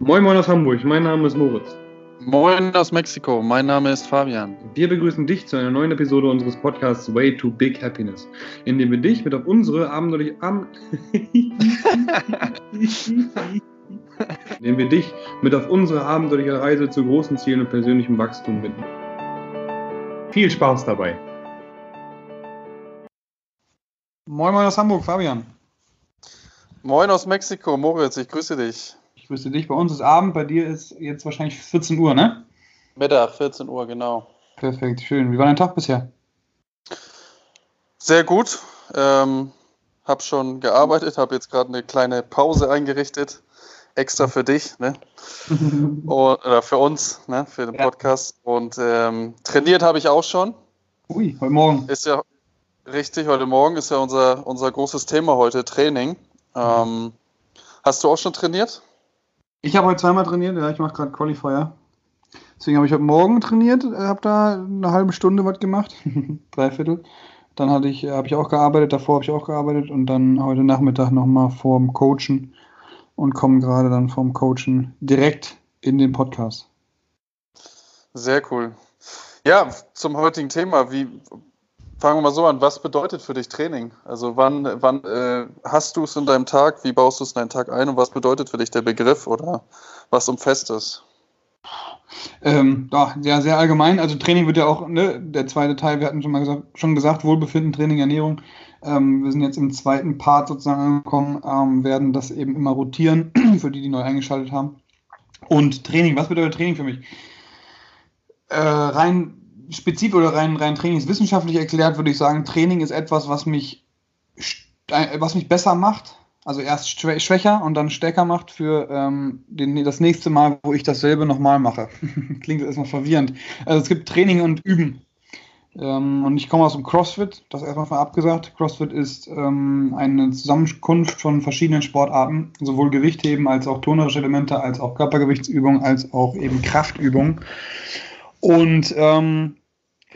Moin Moin aus Hamburg, mein Name ist Moritz. Moin aus Mexiko, mein Name ist Fabian. Wir begrüßen dich zu einer neuen Episode unseres Podcasts Way to Big Happiness, in dem wir dich mit auf unsere abenteuerliche Am in dem wir dich mit auf unsere abenteuerliche Reise zu großen Zielen und persönlichem Wachstum bitten. Viel Spaß dabei. Moin Moin aus Hamburg, Fabian. Moin aus Mexiko, Moritz, ich grüße dich. Ich grüße dich. Bei uns ist Abend, bei dir ist jetzt wahrscheinlich 14 Uhr, ne? Mittag, 14 Uhr, genau. Perfekt, schön. Wie war dein Tag bisher? Sehr gut. Ähm, hab schon gearbeitet, habe jetzt gerade eine kleine Pause eingerichtet. Extra für dich, ne? Und, oder für uns, ne? Für den Podcast. Ja. Und ähm, trainiert habe ich auch schon. Ui, heute Morgen. Ist ja richtig, heute Morgen ist ja unser, unser großes Thema heute, Training. Ähm, hast du auch schon trainiert? Ich habe heute zweimal trainiert, ja, ich mache gerade Qualifier. Deswegen habe ich heute Morgen trainiert, äh, habe da eine halbe Stunde was gemacht, dreiviertel. Dann ich, habe ich auch gearbeitet, davor habe ich auch gearbeitet und dann heute Nachmittag nochmal vorm Coachen und komme gerade dann vom Coachen direkt in den Podcast. Sehr cool. Ja, zum heutigen Thema. Wie, Fangen wir mal so an. Was bedeutet für dich Training? Also wann, wann äh, hast du es in deinem Tag? Wie baust du es in deinen Tag ein? Und was bedeutet für dich der Begriff oder was umfasst es? Ähm, ja, sehr, allgemein. Also Training wird ja auch, ne, der zweite Teil, wir hatten schon mal gesagt, schon gesagt Wohlbefinden, Training, Ernährung. Ähm, wir sind jetzt im zweiten Part sozusagen angekommen, ähm, werden das eben immer rotieren, für die, die neu eingeschaltet haben. Und Training, was bedeutet Training für mich? Äh, rein spezifisch oder rein, rein trainingswissenschaftlich erklärt, würde ich sagen, Training ist etwas, was mich, was mich besser macht. Also erst schwächer und dann stärker macht für ähm, den, das nächste Mal, wo ich dasselbe nochmal mache. Klingt erstmal verwirrend. Also es gibt Training und Üben. Ähm, und ich komme aus dem CrossFit, das erstmal mal abgesagt. CrossFit ist ähm, eine Zusammenkunft von verschiedenen Sportarten, sowohl Gewichtheben als auch tonerische Elemente, als auch Körpergewichtsübungen, als auch eben Kraftübungen. Und ähm,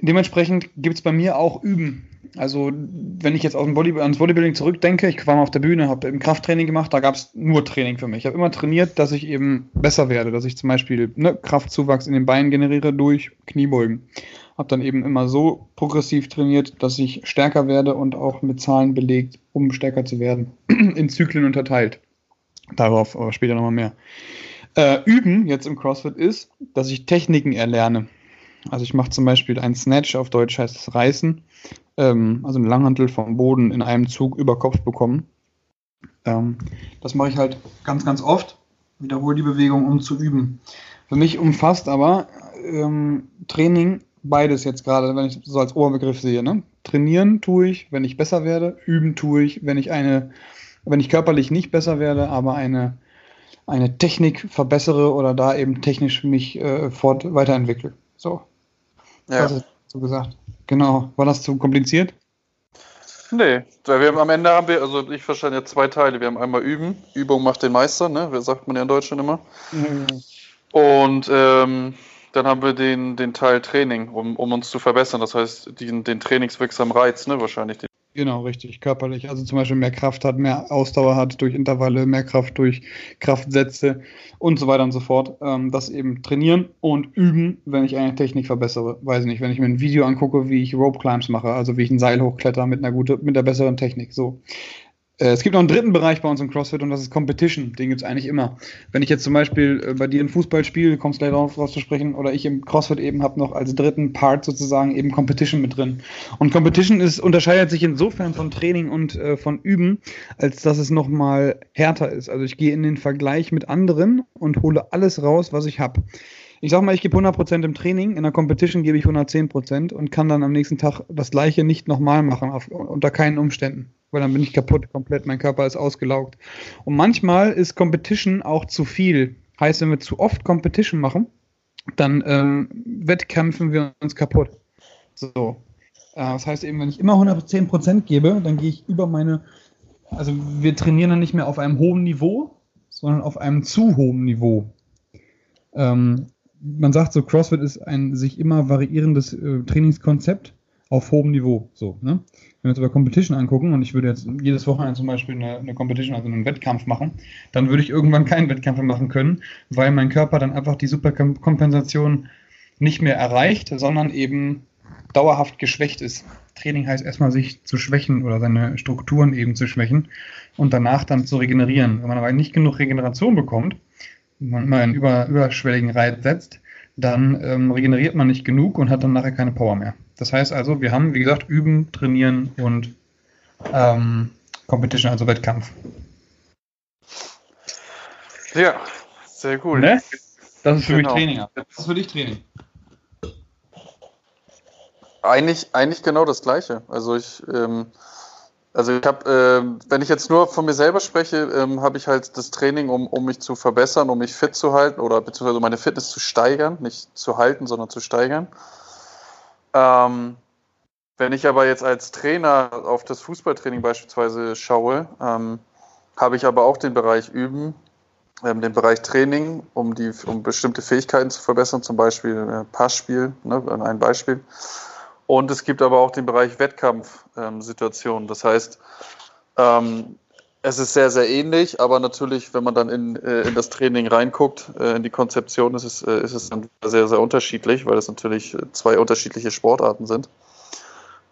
dementsprechend gibt es bei mir auch Üben. Also wenn ich jetzt dem Body ans Bodybuilding zurückdenke, ich war mal auf der Bühne, habe im Krafttraining gemacht, da gab es nur Training für mich. Ich habe immer trainiert, dass ich eben besser werde, dass ich zum Beispiel ne, Kraftzuwachs in den Beinen generiere durch Kniebeugen. Habe dann eben immer so progressiv trainiert, dass ich stärker werde und auch mit Zahlen belegt, um stärker zu werden. in Zyklen unterteilt. Darauf aber später nochmal mehr. Äh, üben jetzt im CrossFit ist, dass ich Techniken erlerne. Also ich mache zum Beispiel einen Snatch, auf Deutsch heißt es Reißen, ähm, also eine Langhantel vom Boden in einem Zug über Kopf bekommen. Ähm, das mache ich halt ganz, ganz oft. Wiederhole die Bewegung, um zu üben. Für mich umfasst aber ähm, Training beides jetzt gerade, wenn ich so als Oberbegriff sehe. Ne? Trainieren tue ich, wenn ich besser werde. Üben tue ich, wenn ich eine, wenn ich körperlich nicht besser werde, aber eine eine Technik verbessere oder da eben technisch mich äh, fort weiterentwickle. So. Ja. Das ist so gesagt. Genau. War das zu kompliziert? Nee, wir haben am Ende haben wir, also ich verstehe ja zwei Teile. Wir haben einmal Üben, Übung macht den Meister, ne? Das sagt man ja in Deutschland immer. Mhm. Und ähm, dann haben wir den, den Teil Training, um, um uns zu verbessern. Das heißt, den, den trainingswirksamen Reiz, ne, wahrscheinlich. Den Genau, richtig, körperlich. Also zum Beispiel mehr Kraft hat, mehr Ausdauer hat durch Intervalle, mehr Kraft durch Kraftsätze und so weiter und so fort. Ähm, das eben trainieren und üben, wenn ich eine Technik verbessere. Weiß ich nicht, wenn ich mir ein Video angucke, wie ich Rope Climbs mache, also wie ich ein Seil hochkletter mit einer gute, mit der besseren Technik. So. Äh, es gibt noch einen dritten Bereich bei uns im CrossFit und das ist Competition. Den gibt es eigentlich immer. Wenn ich jetzt zum Beispiel äh, bei dir ein Fußball spiele, kommst du gleich darauf raus zu sprechen, oder ich im CrossFit eben habe noch als dritten Part sozusagen eben Competition mit drin. Und Competition ist, unterscheidet sich insofern von Training und äh, von Üben, als dass es nochmal härter ist. Also ich gehe in den Vergleich mit anderen und hole alles raus, was ich habe. Ich sag mal, ich gebe 100% im Training, in der Competition gebe ich 110% und kann dann am nächsten Tag das gleiche nicht nochmal machen, auf, unter keinen Umständen weil dann bin ich kaputt komplett, mein Körper ist ausgelaugt. Und manchmal ist Competition auch zu viel. Heißt, wenn wir zu oft Competition machen, dann ähm, wettkämpfen wir uns kaputt. So. Äh, das heißt eben, wenn ich immer 110% gebe, dann gehe ich über meine, also wir trainieren dann nicht mehr auf einem hohen Niveau, sondern auf einem zu hohen Niveau. Ähm, man sagt so, CrossFit ist ein sich immer variierendes äh, Trainingskonzept auf hohem Niveau. So, ne? Wenn wir uns aber Competition angucken und ich würde jetzt jedes Wochenende zum Beispiel eine, eine Competition, also einen Wettkampf machen, dann würde ich irgendwann keinen Wettkampf mehr machen können, weil mein Körper dann einfach die Superkompensation nicht mehr erreicht, sondern eben dauerhaft geschwächt ist. Training heißt erstmal sich zu schwächen oder seine Strukturen eben zu schwächen und danach dann zu regenerieren. Wenn man aber nicht genug Regeneration bekommt, man immer einen über, überschwelligen Reiz setzt, dann ähm, regeneriert man nicht genug und hat dann nachher keine Power mehr. Das heißt also, wir haben, wie gesagt, üben, trainieren und ähm, Competition, also Wettkampf. Ja, sehr cool. Ne? Das ist für Genau. mich Training. Das ist für dich Training. Eigentlich, eigentlich genau das Gleiche. Also ich, ähm, also ich habe, ähm, wenn ich jetzt nur von mir selber spreche, ähm, habe ich halt das Training, um, um mich zu verbessern, um mich fit zu halten oder beziehungsweise meine Fitness zu steigern, nicht zu halten, sondern zu steigern. Ähm, wenn ich aber jetzt als Trainer auf das Fußballtraining beispielsweise schaue, ähm, habe ich aber auch den Bereich Üben, ähm, den Bereich Training, um, die, um bestimmte Fähigkeiten zu verbessern, zum Beispiel äh, Passspiel, ne, ein Beispiel. Und es gibt aber auch den Bereich Wettkampfsituationen. das heißt, ähm, es ist sehr, sehr ähnlich, aber natürlich, wenn man dann in, äh, in das Training reinguckt, äh, in die Konzeption, ist es, äh, ist es dann sehr, sehr unterschiedlich, weil es natürlich äh, zwei unterschiedliche Sportarten sind.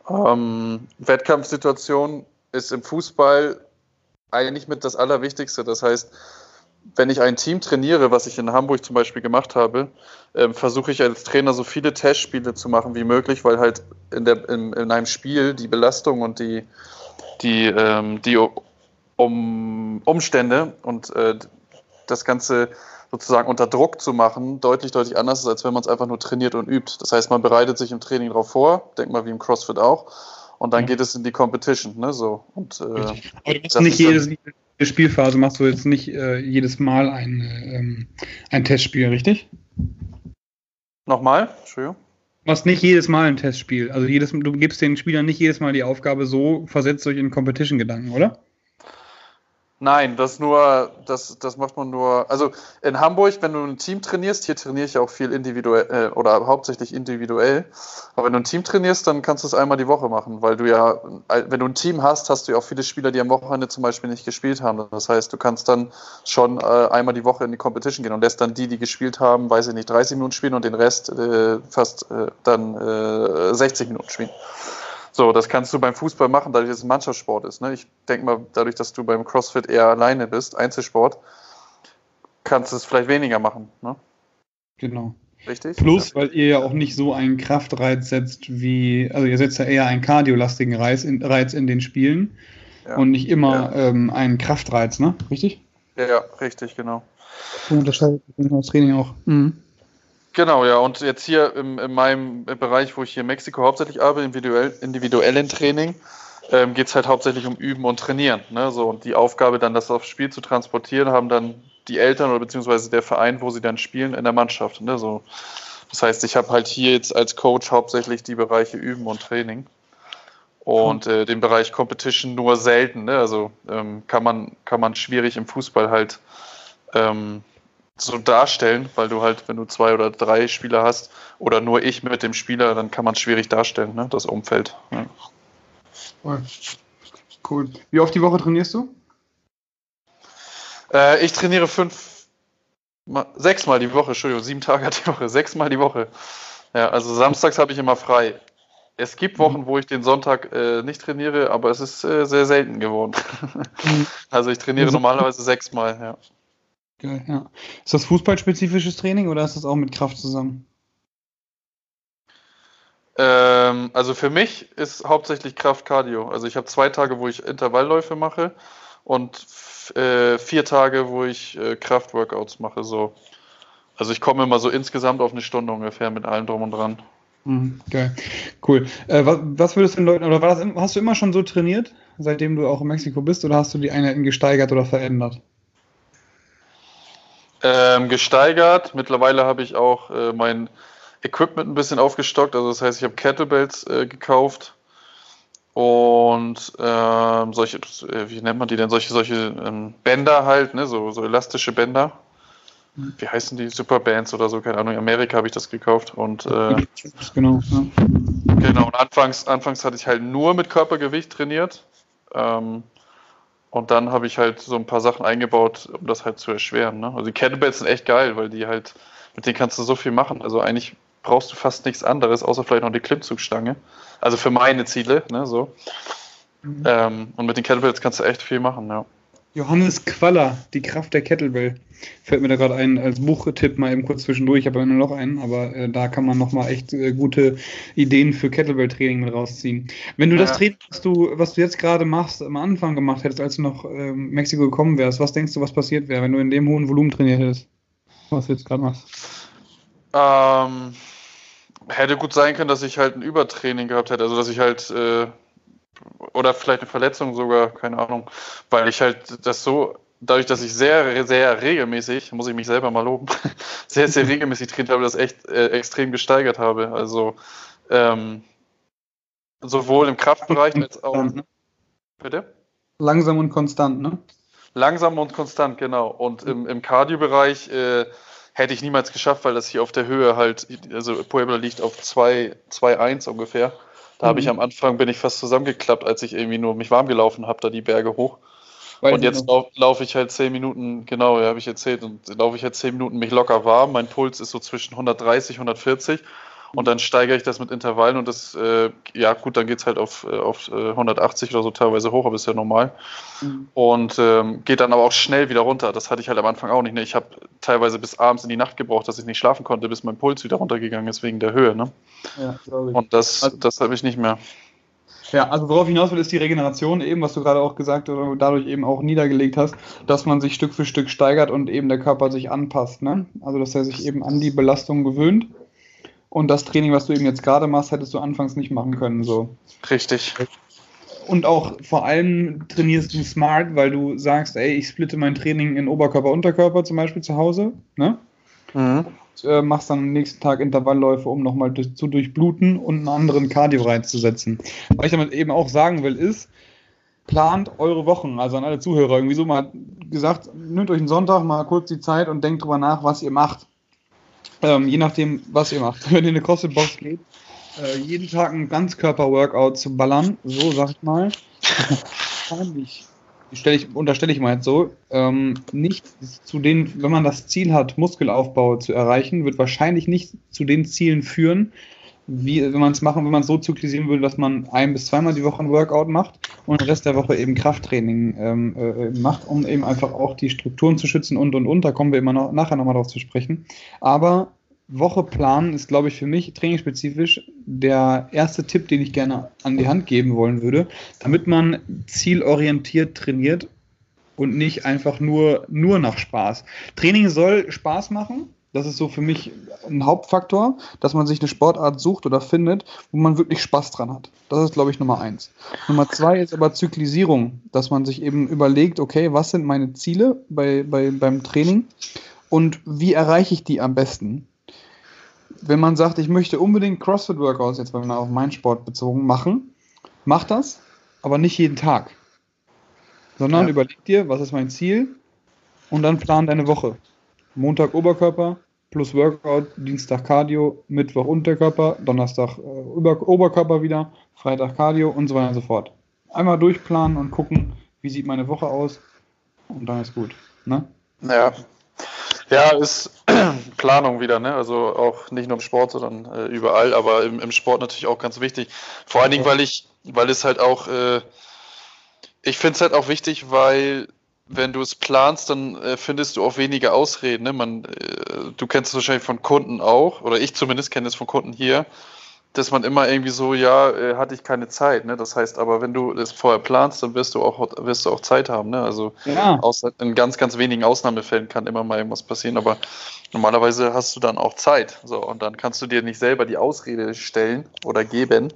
Ähm, Wettkampfsituation ist im Fußball eigentlich mit das Allerwichtigste. Das heißt, wenn ich ein Team trainiere, was ich in Hamburg zum Beispiel gemacht habe, ähm, versuche ich als Trainer so viele Testspiele zu machen wie möglich, weil halt in, der, in, in einem Spiel die Belastung und die, die, ähm, die um, Umstände und äh, das Ganze sozusagen unter Druck zu machen, deutlich, deutlich anders ist, als wenn man es einfach nur trainiert und übt. Das heißt, man bereitet sich im Training darauf vor, denk mal wie im CrossFit auch, und dann Mhm. geht es in die Competition, ne, so. Und, äh, Aber du das nicht jedes, jede Spielphase machst du jetzt nicht äh, jedes Mal ein, äh, ähm, ein Testspiel, richtig? nochmal, Entschuldigung. Du machst nicht jedes Mal ein Testspiel. Also jedes, du gibst den Spielern nicht jedes Mal die Aufgabe, so versetzt euch in Competition-Gedanken, oder? Nein, das nur, das, das macht man nur. Also in Hamburg, wenn du ein Team trainierst, hier trainiere ich auch viel individuell äh, oder hauptsächlich individuell. Aber wenn du ein Team trainierst, dann kannst du es einmal die Woche machen, weil du ja, wenn du ein Team hast, hast du ja auch viele Spieler, die am Wochenende zum Beispiel nicht gespielt haben. Das heißt, du kannst dann schon äh, einmal die Woche in die Competition gehen und lässt dann die, die gespielt haben, weiß ich nicht, 30 Minuten spielen und den Rest äh, fast äh, dann äh, 60 Minuten spielen. So, das kannst du beim Fußball machen, dadurch, dass es ein Mannschaftssport ist. Ne? Ich denke mal, dadurch, dass du beim CrossFit eher alleine bist, Einzelsport, kannst du es vielleicht weniger machen. Ne? Genau. Richtig? Plus, weil ihr ja auch nicht so einen Kraftreiz setzt wie, also ihr setzt ja eher einen kardiolastigen Reiz in, Reiz in den Spielen Ja. und nicht immer ähm, einen Kraftreiz, ne? Richtig? Ja, ja, richtig, genau. So unterscheidet das Training auch. Mhm. Genau, ja. Und jetzt hier im, in meinem Bereich, wo ich hier in Mexiko hauptsächlich arbeite, individuell, individuellen Training, ähm, geht es halt hauptsächlich um Üben und Trainieren. Ne? So, und die Aufgabe, dann das aufs Spiel zu transportieren, haben dann die Eltern oder beziehungsweise der Verein, wo sie dann spielen, in der Mannschaft. Ne? So, das heißt, ich habe halt hier jetzt als Coach hauptsächlich die Bereiche Üben und Training. Und äh, den Bereich Competition nur selten. Ne? Also ähm, kann, man, kann man schwierig im Fußball halt ähm, so darstellen, weil du halt, wenn du zwei oder drei Spieler hast oder nur ich mit dem Spieler, dann kann man es schwierig darstellen, ne? das Umfeld. Ja. Cool. Wie oft die Woche trainierst du? Äh, ich trainiere fünf, mal, sechsmal die Woche, Entschuldigung, sieben Tage die Woche, sechsmal die Woche. Ja, also samstags habe ich immer frei. Es gibt Wochen, wo ich den Sonntag äh, nicht trainiere, aber es ist äh, sehr selten geworden. also ich trainiere Also- normalerweise sechsmal, ja. Geil, ja. Ist das fußballspezifisches Training oder ist das auch mit Kraft zusammen? Ähm, also für mich ist hauptsächlich Kraft Cardio. Also ich habe zwei Tage, wo ich Intervallläufe mache und äh, vier Tage, wo ich äh, Kraftworkouts mache. So. Also ich komme immer so insgesamt auf eine Stunde ungefähr mit allem drum und dran. Mhm, geil. Cool. Äh, was, was würdest du den Leuten, oder das, hast du immer schon so trainiert, seitdem du auch in Mexiko bist, oder hast du die Einheiten gesteigert oder verändert? Ähm, gesteigert. Mittlerweile habe ich auch äh, mein Equipment ein bisschen aufgestockt. Also das heißt, ich habe Kettlebells äh, gekauft und ähm, solche, äh, wie nennt man die denn? Solche, solche ähm, Bänder halt, ne? so, so elastische Bänder. wie heißen die, Superbands oder so, keine Ahnung, in Amerika habe ich das gekauft und äh, genau, ja. genau, und anfangs, anfangs hatte ich halt nur mit Körpergewicht trainiert ähm, und dann habe ich halt so ein paar Sachen eingebaut, um das halt zu erschweren. Ne? Also die Kettlebells sind echt geil, weil die halt, mit denen kannst du so viel machen, also eigentlich brauchst du fast nichts anderes, außer vielleicht noch die Klimmzugstange, also für meine Ziele, ne, so. Mhm. Ähm, und mit den Kettlebells kannst du echt viel machen, ja. Johannes Qualler, die Kraft der Kettlebell. Fällt mir da gerade ein als Buchtipp mal eben kurz zwischendurch. Ich habe nur noch einen, aber äh, da kann man nochmal echt äh, gute Ideen für Kettlebell-Training mit rausziehen. Wenn du ja. das Training, was du, was du jetzt gerade machst, am Anfang gemacht hättest, als du nach äh, Mexiko gekommen wärst, was denkst du, was passiert wäre, wenn du in dem hohen Volumen trainiert hättest? Was du jetzt gerade machst? Ähm, hätte gut sein können, dass ich halt ein Übertraining gehabt hätte. Also, dass ich halt äh, oder vielleicht eine Verletzung sogar, keine Ahnung, weil ich halt das so, dadurch, dass ich sehr, sehr regelmäßig, muss ich mich selber mal loben, sehr, sehr regelmäßig trainiert habe, das echt äh, extrem gesteigert habe. Also ähm, sowohl im Kraftbereich als auch. Ne? Bitte? Langsam und konstant, ne? Langsam und konstant, genau. Und im, im Cardio-Bereich äh, hätte ich niemals geschafft, weil das hier auf der Höhe halt, also Puebla liegt auf 2,1 ungefähr. Da habe ich mhm. am Anfang bin ich fast zusammengeklappt, als ich irgendwie nur mich warm gelaufen habe, da die Berge hoch. Weiß und jetzt laufe lauf ich halt zehn Minuten, genau, ja, habe ich erzählt, und laufe ich halt zehn Minuten mich locker warm. Mein Puls ist so zwischen 130, 140 und dann steigere ich das mit Intervallen und das, äh, ja gut, dann geht es halt auf, äh, auf 180 äh, oder so teilweise hoch, aber ist ja normal. Mhm. Und ähm, geht dann aber auch schnell wieder runter. Das hatte ich halt am Anfang auch nicht. Ne? Ich habe teilweise bis abends in die Nacht gebraucht, dass ich nicht schlafen konnte, bis mein Puls wieder runtergegangen ist wegen der Höhe. Ne? Ja, glaube ich. Und das, also, das habe ich nicht mehr. Ja, also worauf ich hinaus will, ist die Regeneration eben, was du gerade auch gesagt oder dadurch eben auch niedergelegt hast, dass man sich Stück für Stück steigert und eben der Körper sich anpasst. Ne? Also dass er sich eben an die Belastung gewöhnt und das Training, was du eben jetzt gerade machst, hättest du anfangs nicht machen können. So. Richtig. Und auch vor allem trainierst du smart, weil du sagst, ey, ich splitte mein Training in Oberkörper, Unterkörper zum Beispiel zu Hause. Ne? Mhm. Und, äh, machst dann am nächsten Tag Intervallläufe, um nochmal durch, zu durchbluten und einen anderen Cardio-Reiz zu setzen. Was ich damit eben auch sagen will, ist, plant eure Wochen, also an alle Zuhörer, irgendwie so mal gesagt, nehmt euch einen Sonntag mal kurz die Zeit und denkt drüber nach, was ihr macht. Ähm, je nachdem, was ihr macht. Wenn ihr in eine CrossFit-Box geht, äh, jeden Tag ein Ganzkörper-Workout zu ballern, so sag ich mal, wahrscheinlich, ich, unterstelle ich mal jetzt so, ähm, nicht zu den, wenn man das Ziel hat, Muskelaufbau zu erreichen, wird wahrscheinlich nicht zu den Zielen führen, wie, wenn man es machen, wenn man es so zyklisieren würde, dass man ein bis zweimal die Woche ein Workout macht und den Rest der Woche eben Krafttraining ähm, äh, macht, um eben einfach auch die Strukturen zu schützen und und und. Da kommen wir immer noch, nachher nochmal drauf zu sprechen. Aber Woche planen ist, glaube ich, für mich trainingsspezifisch der erste Tipp, den ich gerne an die Hand geben wollen würde, damit man zielorientiert trainiert und nicht einfach nur, nur nach Spaß. Training soll Spaß machen, das ist so für mich ein Hauptfaktor, dass man sich eine Sportart sucht oder findet, wo man wirklich Spaß dran hat. Das ist, glaube ich, Nummer eins. Nummer zwei ist aber Zyklisierung, dass man sich eben überlegt, okay, was sind meine Ziele bei, bei, beim Training und wie erreiche ich die am besten? Wenn man sagt, ich möchte unbedingt CrossFit-Workouts, jetzt mal auf meinen Sport bezogen, machen, mach das, aber nicht jeden Tag. Sondern ja. überleg dir, was ist mein Ziel und dann plan deine Woche. Montag Oberkörper plus Workout, Dienstag Cardio, Mittwoch Unterkörper, Donnerstag äh, Oberkörper wieder, Freitag Cardio und so weiter und so fort. Einmal durchplanen und gucken, wie sieht meine Woche aus und dann ist gut. Ne? Ja. Ja, ist Planung wieder, ne? Also auch nicht nur im Sport, sondern äh, überall, aber im, im, Sport natürlich auch ganz wichtig. Vor allen Dingen, weil ich, weil es halt auch, äh, ich finde es halt auch wichtig, weil wenn du es planst, dann äh, findest du auch weniger Ausreden. Ne? Man, äh, du kennst es wahrscheinlich von Kunden auch, oder ich zumindest kenne es von Kunden hier, dass man immer irgendwie so, ja, äh, hatte ich keine Zeit. Ne? Das heißt aber, wenn du es vorher planst, dann wirst du auch, wirst du auch Zeit haben. Ne? Also ja. außer in ganz, ganz wenigen Ausnahmefällen kann immer mal irgendwas passieren, aber normalerweise hast du dann auch Zeit. So, und dann kannst du dir nicht selber die Ausrede stellen oder geben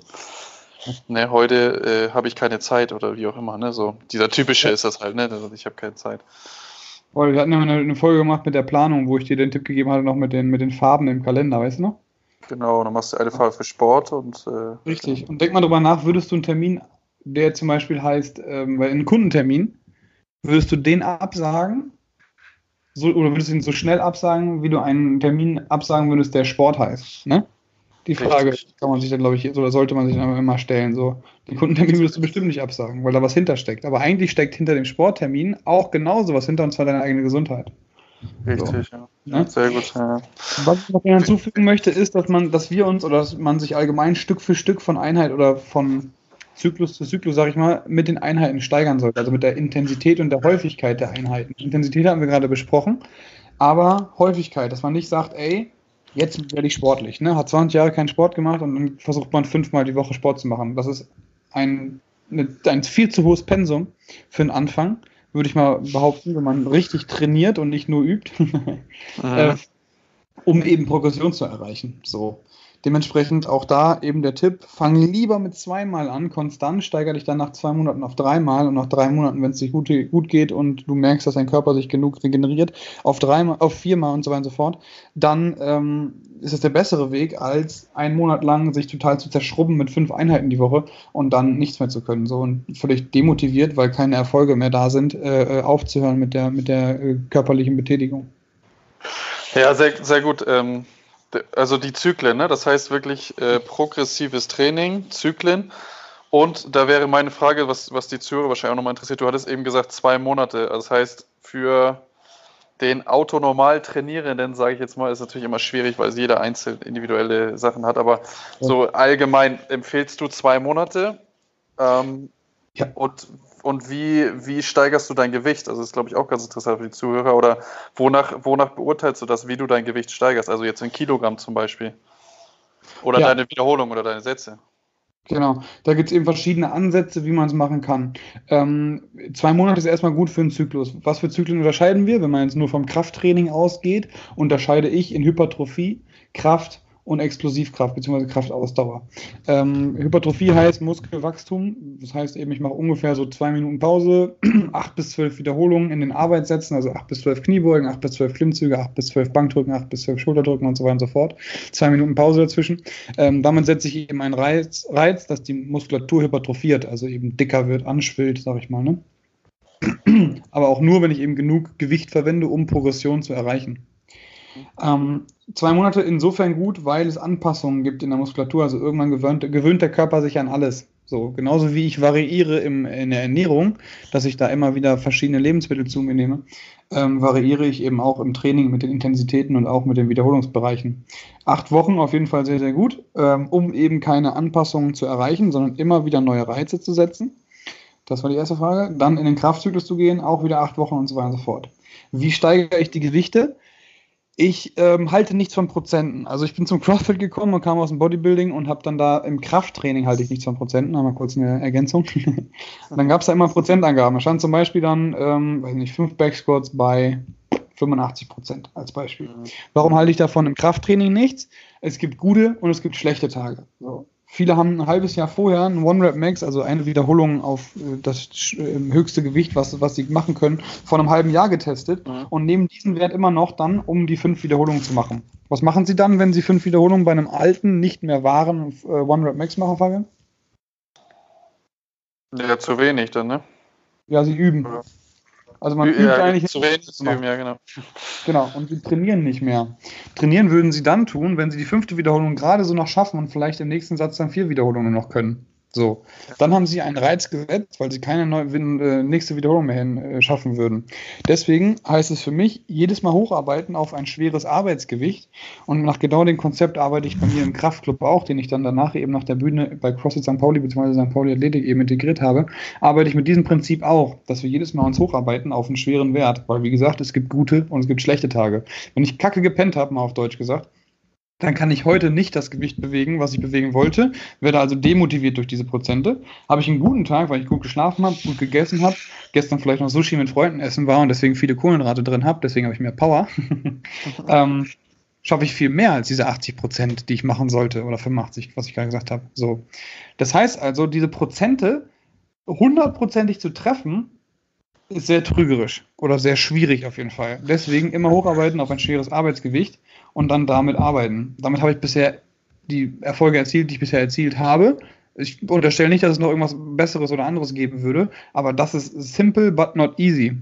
ne, heute äh, habe ich keine Zeit oder wie auch immer, ne? So, dieser typische ist das halt, ne? Also ich habe keine Zeit. Oh, wir hatten ja eine, eine, Folge gemacht mit der Planung, wo ich dir den Tipp gegeben hatte, noch mit den, mit den Farben im Kalender, weißt du noch? Genau, dann machst du eine Farbe für Sport und. Äh, Richtig. Und denk mal drüber nach, würdest du einen Termin, der zum Beispiel heißt, ähm, weil einen Kundentermin, würdest du den absagen, so, oder würdest du ihn so schnell absagen, wie du einen Termin absagen würdest, der Sport heißt? Ne? Die Frage Richtig. kann man sich dann, glaube ich, oder sollte man sich dann immer stellen. So, die Kundentermin würdest du bestimmt nicht absagen, weil da was hintersteckt. Aber eigentlich steckt hinter dem Sporttermin auch genauso was hinter, und zwar deine eigene Gesundheit. Richtig, so. ja. ja. Sehr gut. Ja. Was ich noch hinzufügen möchte, ist, dass man, dass wir uns oder dass man sich allgemein Stück für Stück von Einheit oder von Zyklus zu Zyklus, sag ich mal, mit den Einheiten steigern sollte. Also mit der Intensität und der Häufigkeit der Einheiten. Intensität haben wir gerade besprochen, aber Häufigkeit, dass man nicht sagt, ey, jetzt werde ich sportlich. Ne? Hat 20 Jahre keinen Sport gemacht und dann versucht man fünfmal die Woche Sport zu machen. Das ist ein, ein viel zu hohes Pensum für den Anfang, würde ich mal behaupten, wenn man richtig trainiert und nicht nur übt, äh, um eben Progression zu erreichen. So. Dementsprechend auch da eben der Tipp, fang lieber mit zweimal an, konstant, steigere dich dann nach zwei Monaten auf dreimal und nach drei Monaten, wenn es dir gut, gut geht und du merkst, dass dein Körper sich genug regeneriert, auf dreimal, auf viermal und so weiter und so fort, dann ähm, ist es der bessere Weg, als einen Monat lang sich total zu zerschrubben mit fünf Einheiten die Woche und dann nichts mehr zu können. So und völlig demotiviert, weil keine Erfolge mehr da sind, äh, äh aufzuhören mit der, mit der äh, körperlichen Betätigung. Ja, sehr, sehr gut. Ähm also die Zyklen, ne? das heißt wirklich äh, progressives Training, Zyklen. Und da wäre meine Frage, was, was die Zuhörer wahrscheinlich auch nochmal interessiert, du hattest eben gesagt zwei Monate. Das heißt, für den autonormal Trainierenden, sage ich jetzt mal, ist natürlich immer schwierig, weil jeder einzeln individuelle Sachen hat. Aber so allgemein empfehlst du zwei Monate. Ähm, ja. Und und wie, wie steigerst du dein Gewicht? Also das ist, glaube ich, auch ganz interessant für die Zuhörer. Oder wonach, wonach beurteilst du das, wie du dein Gewicht steigerst? Also jetzt in Kilogramm zum Beispiel. Oder ja. deine Wiederholung oder deine Sätze. Genau, da gibt es eben verschiedene Ansätze, wie man es machen kann. Ähm, zwei Monate ist erstmal gut für einen Zyklus. Was für Zyklen unterscheiden wir? Wenn man jetzt nur vom Krafttraining ausgeht, unterscheide ich in Hypertrophie, Kraft, und Explosivkraft bzw. Kraftausdauer. Ähm, Hypertrophie heißt Muskelwachstum. Das heißt eben, ich mache ungefähr so zwei Minuten Pause, acht bis zwölf Wiederholungen in den Arbeitssätzen, also acht bis zwölf Kniebeugen, acht bis zwölf Klimmzüge, acht bis zwölf Bankdrücken, acht bis zwölf Schulterdrücken und so weiter und so fort. Zwei Minuten Pause dazwischen. Ähm, damit setze ich eben einen Reiz, Reiz, dass die Muskulatur hypertrophiert, also eben dicker wird, anschwillt, sag ich mal. Ne? Aber auch nur, wenn ich eben genug Gewicht verwende, um Progression zu erreichen. Ähm, zwei Monate insofern gut, weil es Anpassungen gibt in der Muskulatur. Also irgendwann gewöhnt, gewöhnt der Körper sich an alles. So, genauso wie ich variiere im, in der Ernährung, dass ich da immer wieder verschiedene Lebensmittel zu mir nehme, ähm, variiere ich eben auch im Training mit den Intensitäten und auch mit den Wiederholungsbereichen. Acht Wochen auf jeden Fall sehr, sehr gut, ähm, um eben keine Anpassungen zu erreichen, sondern immer wieder neue Reize zu setzen. Das war die erste Frage. Dann in den Kraftzyklus zu gehen, auch wieder acht Wochen und so weiter und so fort. Wie steigere ich die Gewichte? Ich ähm, halte nichts von Prozenten. Also ich bin zum CrossFit gekommen und kam aus dem Bodybuilding und habe dann da im Krafttraining halte ich nichts von Prozenten. Einmal kurz eine Ergänzung. dann gab es da immer Prozentangaben. Da stand zum Beispiel dann, ähm, weiß nicht, fünf Backsquats bei 85 Prozent als Beispiel. Mhm. Warum halte ich davon im Krafttraining nichts? Es gibt gute und es gibt schlechte Tage. So. Viele haben ein halbes Jahr vorher ein One-Rep-Max, also eine Wiederholung auf äh, das äh, höchste Gewicht, was, was sie machen können, vor einem halben Jahr getestet mhm. und nehmen diesen Wert immer noch dann, um die fünf Wiederholungen zu machen. Was machen sie dann, wenn sie fünf Wiederholungen bei einem alten, nicht mehr wahren äh, One-Rep-Max machen, Fabian? Ja, zu wenig dann, ne? Ja, sie üben. Ja. Also man übt ja, eigentlich zu wenig zu üben, ja, genau. Genau, und sie trainieren nicht mehr. Trainieren würden sie dann tun, wenn sie die fünfte Wiederholung gerade so noch schaffen und vielleicht im nächsten Satz dann vier Wiederholungen noch können. So, dann haben sie einen Reiz gesetzt, weil sie keine neue, äh, nächste Wiederholung mehr hin, äh, schaffen würden. Deswegen heißt es für mich, jedes Mal hocharbeiten auf ein schweres Arbeitsgewicht. Und nach genau dem Konzept arbeite ich bei mir im Kraftclub auch, den ich dann danach eben nach der Bühne bei CrossFit St. Pauli bzw. St. Pauli Athletik eben integriert habe, arbeite ich mit diesem Prinzip auch, dass wir jedes Mal uns hocharbeiten auf einen schweren Wert. Weil, wie gesagt, es gibt gute und es gibt schlechte Tage. Wenn ich kacke gepennt habe, mal auf Deutsch gesagt, dann kann ich heute nicht das Gewicht bewegen, was ich bewegen wollte, werde also demotiviert durch diese Prozente. Habe ich einen guten Tag, weil ich gut geschlafen habe, gut gegessen habe, gestern vielleicht noch Sushi mit Freunden essen war und deswegen viele Kohlenhydrate drin habe, deswegen habe ich mehr Power, ähm, schaffe ich viel mehr als diese 80 Prozent, die ich machen sollte oder 85, was ich gerade gesagt habe. So. Das heißt also, diese Prozente hundertprozentig zu treffen, ist sehr trügerisch oder sehr schwierig auf jeden Fall. Deswegen immer hocharbeiten auf ein schweres Arbeitsgewicht und dann damit arbeiten. Damit habe ich bisher die Erfolge erzielt, die ich bisher erzielt habe. Ich unterstelle nicht, dass es noch irgendwas Besseres oder anderes geben würde, aber das ist simple but not easy.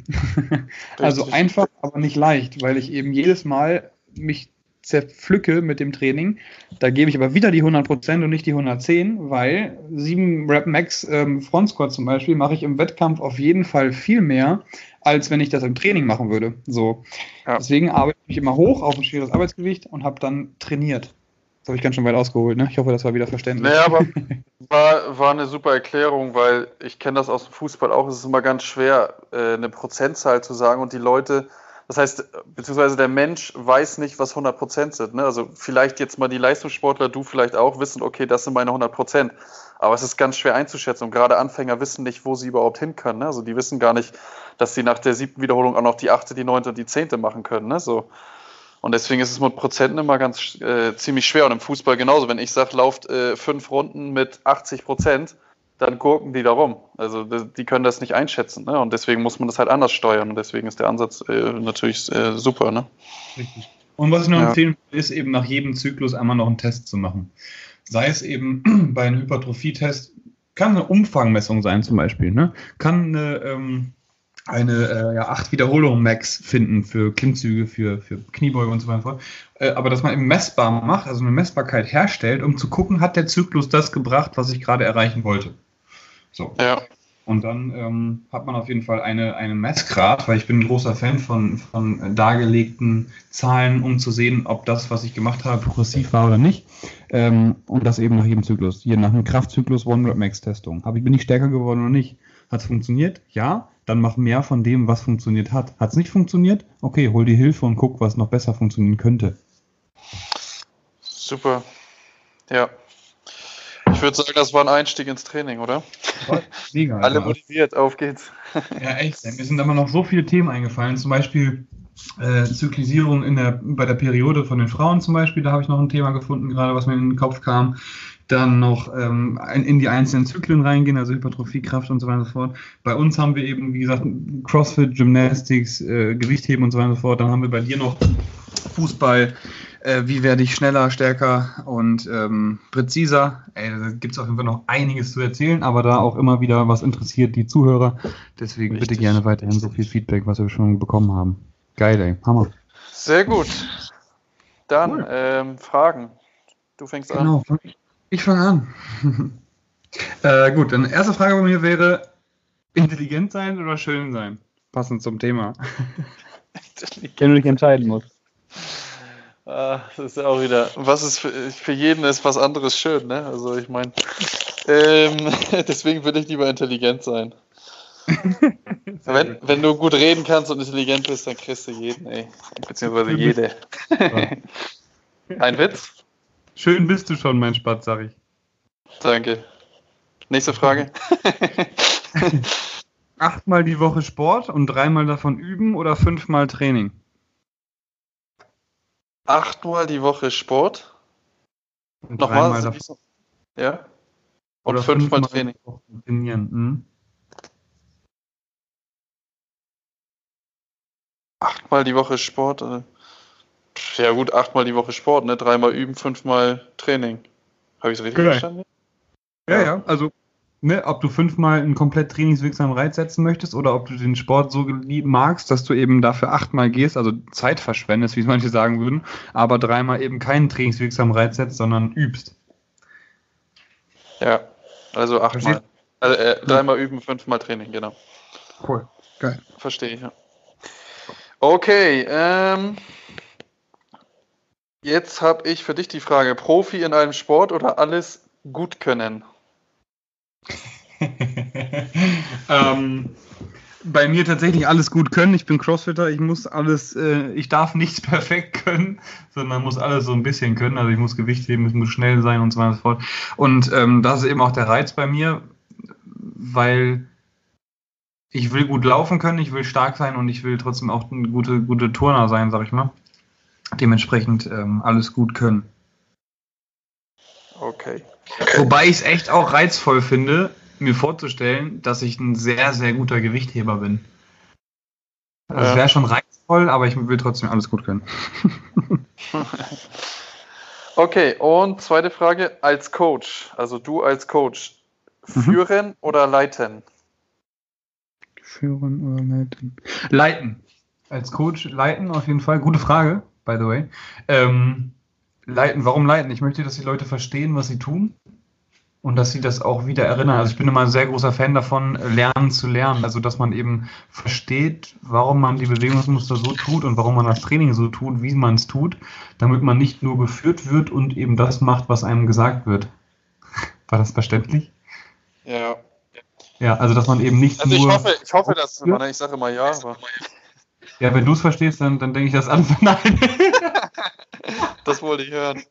also einfach, aber nicht leicht, weil ich eben jedes Mal mich zerpflücke mit dem Training. Da gebe ich aber wieder die 100% und nicht die 110, weil 7 Rep Max ähm, Front Squat zum Beispiel mache ich im Wettkampf auf jeden Fall viel mehr, als wenn ich das im Training machen würde. So. Ja. Deswegen arbeite ich immer hoch auf ein schweres Arbeitsgewicht und habe dann trainiert. Das habe ich ganz schön weit ausgeholt, ne? Ich hoffe, das war wieder verständlich. Naja, aber war, war eine super Erklärung, weil ich kenne das aus dem Fußball auch. Es ist immer ganz schwer, äh, eine Prozentzahl zu sagen und die Leute das heißt, beziehungsweise der Mensch weiß nicht, was 100% sind. Ne? Also vielleicht jetzt mal die Leistungssportler, du vielleicht auch, wissen, okay, das sind meine 100%. Aber es ist ganz schwer einzuschätzen und gerade Anfänger wissen nicht, wo sie überhaupt hin können. Ne? Also die wissen gar nicht, dass sie nach der siebten Wiederholung auch noch die achte, die neunte und die zehnte machen können. Ne? So. Und deswegen ist es mit Prozenten immer ganz äh, ziemlich schwer. Und im Fußball genauso. Wenn ich sage, lauft äh, fünf Runden mit 80 Prozent, dann gurken die da rum. Also die können das nicht einschätzen. Ne? Und deswegen muss man das halt anders steuern. Und deswegen ist der Ansatz äh, natürlich äh, super. Ne? Richtig. Und was ich noch ja. empfehlen will, ist eben nach jedem Zyklus einmal noch einen Test zu machen. Sei es eben bei einem Hypertrophie-Test, kann eine Umfangmessung sein zum Beispiel. Ne? Kann eine, ähm, eine äh, ja, acht Wiederholungen Max finden für Klimmzüge, für, für Kniebeuge und so weiter. Äh, aber dass man eben messbar macht, also eine Messbarkeit herstellt, um zu gucken, hat der Zyklus das gebracht, was ich gerade erreichen wollte. So. Ja. Und dann ähm, hat man auf jeden Fall eine, eine Messgrad, weil ich bin ein großer Fan von, von dargelegten Zahlen, um zu sehen, ob das, was ich gemacht habe, progressiv war oder nicht. Ähm, und das eben nach jedem Zyklus. Hier nach einem Kraftzyklus One-Rep-Max-Testung. Bin ich stärker geworden oder nicht? Hat es funktioniert? Ja. Dann mach mehr von dem, was funktioniert hat. Hat es nicht funktioniert? Okay, hol die Hilfe und guck, was noch besser funktionieren könnte. Super. Ja, ich würde sagen, das war ein Einstieg ins Training, oder? Mega. Alle motiviert, auf geht's. Ja, echt. Mir sind aber noch so viele Themen eingefallen. Zum Beispiel äh, Zyklisierung in der, bei der Periode von den Frauen zum Beispiel. Da habe ich noch ein Thema gefunden, gerade was mir in den Kopf kam. Dann noch ähm, in die einzelnen Zyklen reingehen, also Hypertrophie, Kraft und so weiter und so fort. Bei uns haben wir eben, wie gesagt, CrossFit, Gymnastics, äh, Gewichtheben und so weiter und so fort. Dann haben wir bei dir noch Fußball, äh, wie werde ich schneller, stärker und ähm, präziser. Ey, da gibt es auf jeden Fall noch einiges zu erzählen, aber da auch immer wieder was interessiert die Zuhörer. Deswegen Richtig. bitte gerne weiterhin so viel Feedback, was wir schon bekommen haben. Geil, ey. Hammer. Sehr gut. Dann cool. ähm, Fragen. Du fängst genau. an. Ich fange an. äh, gut, dann erste Frage bei mir wäre: Intelligent sein oder schön sein? Passend zum Thema. Wenn du dich entscheiden musst. Ah, das ist ja auch wieder, was ist für, für jeden ist was anderes schön, ne? Also ich meine, ähm, deswegen würde ich lieber intelligent sein. wenn, wenn du gut reden kannst und intelligent bist, dann kriegst du jeden, ey. Beziehungsweise jede. Ein Witz? Schön bist du schon, mein Spatz, sag ich. Danke. Nächste Frage. Achtmal die Woche Sport und dreimal davon üben oder fünfmal Training? Achtmal die Woche Sport. Und Nochmal. Also ja. Und Oder fünfmal fünf Training. Trainieren. Hm? Achtmal die Woche Sport. Äh, ja gut, achtmal die Woche Sport, ne? Dreimal üben, fünfmal Training. Habe ich es richtig genau. verstanden? Ja, ja, ja. Also ne, ob du fünfmal einen komplett trainingswirksamen Reiz setzen möchtest oder ob du den Sport so magst, dass du eben dafür achtmal gehst, also Zeit verschwendest, wie manche sagen würden, aber dreimal eben keinen trainingswirksamen Reiz setzt, sondern übst. Ja, also achtmal. Also, äh, dreimal üben, fünfmal Training, genau. Cool, geil. Verstehe ich, ja. Okay, ähm, jetzt habe ich für dich die Frage: Profi in einem Sport oder alles gut können? ähm, bei mir tatsächlich alles gut können. Ich bin Crossfitter, ich muss alles, äh, ich darf nichts perfekt können, sondern muss alles so ein bisschen können. Also ich muss Gewicht heben, es muss schnell sein und so weiter und so fort. Und ähm, das ist eben auch der Reiz bei mir, weil ich will gut laufen können, ich will stark sein und ich will trotzdem auch ein gute, gute Turner sein, sag ich mal. Dementsprechend ähm, alles gut können. Okay. Wobei ich es echt auch reizvoll finde, mir vorzustellen, dass ich ein sehr, sehr guter Gewichtheber bin. Das ja. wäre schon reizvoll, aber ich will trotzdem alles gut können. Okay, und zweite Frage, als Coach, also du als Coach, Mhm. führen oder leiten? Führen oder leiten? Leiten. Als Coach leiten auf jeden Fall. Gute Frage, by the way. Ähm, leiten, warum leiten? Ich möchte, dass die Leute verstehen, was sie tun und dass sie das auch wieder erinnern. Also ich bin immer ein sehr großer Fan davon, lernen zu lernen. Also dass man eben versteht, warum man die Bewegungsmuster so tut und warum man das Training so tut, wie man es tut, damit man nicht nur geführt wird und eben das macht, was einem gesagt wird. War das verständlich? Ja. Ja, also dass man eben nicht Also nur... ich hoffe, ich hoffe, dass man, ich sage immer ja, aber Ja, wenn du es verstehst, dann, dann denke ich das an. Nein. Das wollte ich hören.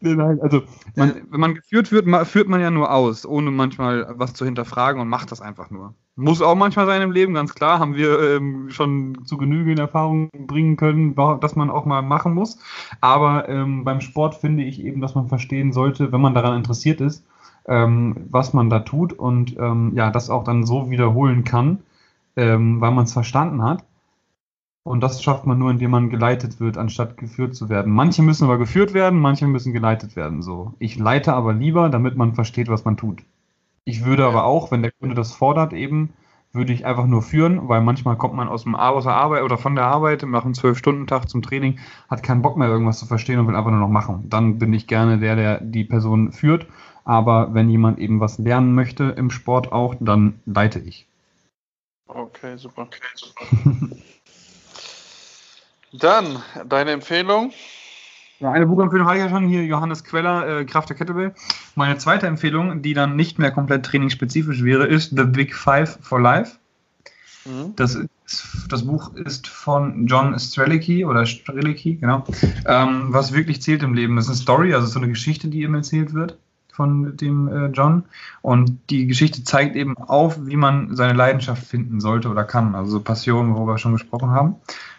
Nein, also man, wenn man geführt wird, führt man ja nur aus, ohne manchmal was zu hinterfragen und macht das einfach nur. Muss auch manchmal sein im Leben, ganz klar, haben wir ähm, schon zu Genüge in Erfahrung bringen können, dass man auch mal machen muss. Aber ähm, beim Sport finde ich eben, dass man verstehen sollte, wenn man daran interessiert ist, ähm, was man da tut und ähm, ja, das auch dann so wiederholen kann, ähm, weil man es verstanden hat. Und das schafft man nur, indem man geleitet wird, anstatt geführt zu werden. Manche müssen aber geführt werden, manche müssen geleitet werden. So. Ich leite aber lieber, damit man versteht, was man tut. Ich würde aber auch, wenn der Kunde das fordert, eben, würde ich einfach nur führen, weil manchmal kommt man aus dem aus der Arbeit oder von der Arbeit, macht einen Zwölf-Stunden-Tag zum Training, hat keinen Bock mehr, irgendwas zu verstehen und will einfach nur noch machen. Dann bin ich gerne der, der die Person führt. Aber wenn jemand eben was lernen möchte im Sport auch, dann leite ich. Okay, super. Okay, super. Dann deine Empfehlung. Ja, eine Buchempfehlung hatte ich ja schon hier, Johannes Queller, äh, Kraft der Kettlebell. Meine zweite Empfehlung, die dann nicht mehr komplett trainingsspezifisch wäre, ist The Big Five for Life. Mhm. Das, ist, das Buch ist von John Strelicky oder Strelicky, genau. Ähm, was wirklich zählt im Leben. Das ist eine Story, also so eine Geschichte, die ihm erzählt wird von dem äh, John. Und die Geschichte zeigt eben auf, wie man seine Leidenschaft finden sollte oder kann. Also so Passion, worüber wir schon gesprochen haben.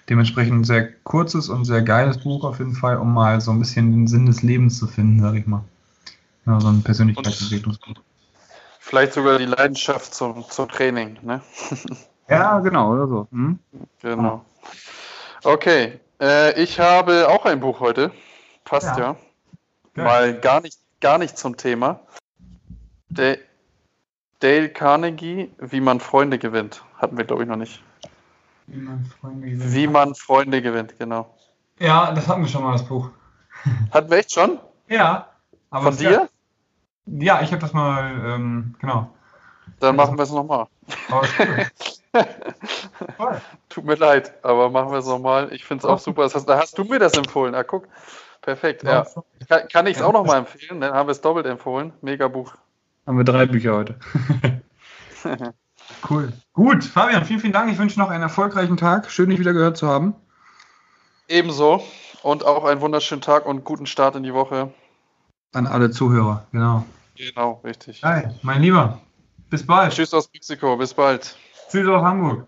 Dementsprechend ein sehr kurzes und sehr geiles Buch auf jeden Fall, um mal so ein bisschen den Sinn des Lebens zu finden, sag ich mal. Ja, so ein Persönlichkeitsentwicklungsbuch. Vielleicht sogar die Leidenschaft zum, zum Training, ne? Ja, genau, oder so. Hm? Genau. Okay, äh, ich habe auch ein Buch heute. Passt ja. Ja. Mal gar nicht, gar nicht zum Thema. Da- Dale Carnegie, wie man Freunde gewinnt. Hatten wir, glaube ich, noch nicht. Wie man Freunde gewinnt. Wie man Freunde gewinnt, genau. Ja, das hatten wir schon mal, das Buch. Hatten wir echt schon? Ja. Aber Von dir? Ja, ich habe das mal, ähm, genau. Dann machen wir es nochmal. Cool. Tut mir leid, aber machen wir es nochmal. Ich finde es auch super. Das hast, da hast du mir das empfohlen. Ah, guck. Perfekt, ja. Kann, kann ich es auch nochmal empfehlen? Dann haben wir es doppelt empfohlen. Mega Buch. Haben wir drei Bücher heute. cool. Gut, Fabian, vielen, vielen Dank. Ich wünsche noch einen erfolgreichen Tag. Schön, dich wieder gehört zu haben. Ebenso. Und auch einen wunderschönen Tag und guten Start in die Woche. An alle Zuhörer, genau. Genau, richtig. Hi, mein Lieber. Bis bald. Tschüss aus Mexiko. Bis bald. Tschüss aus Hamburg.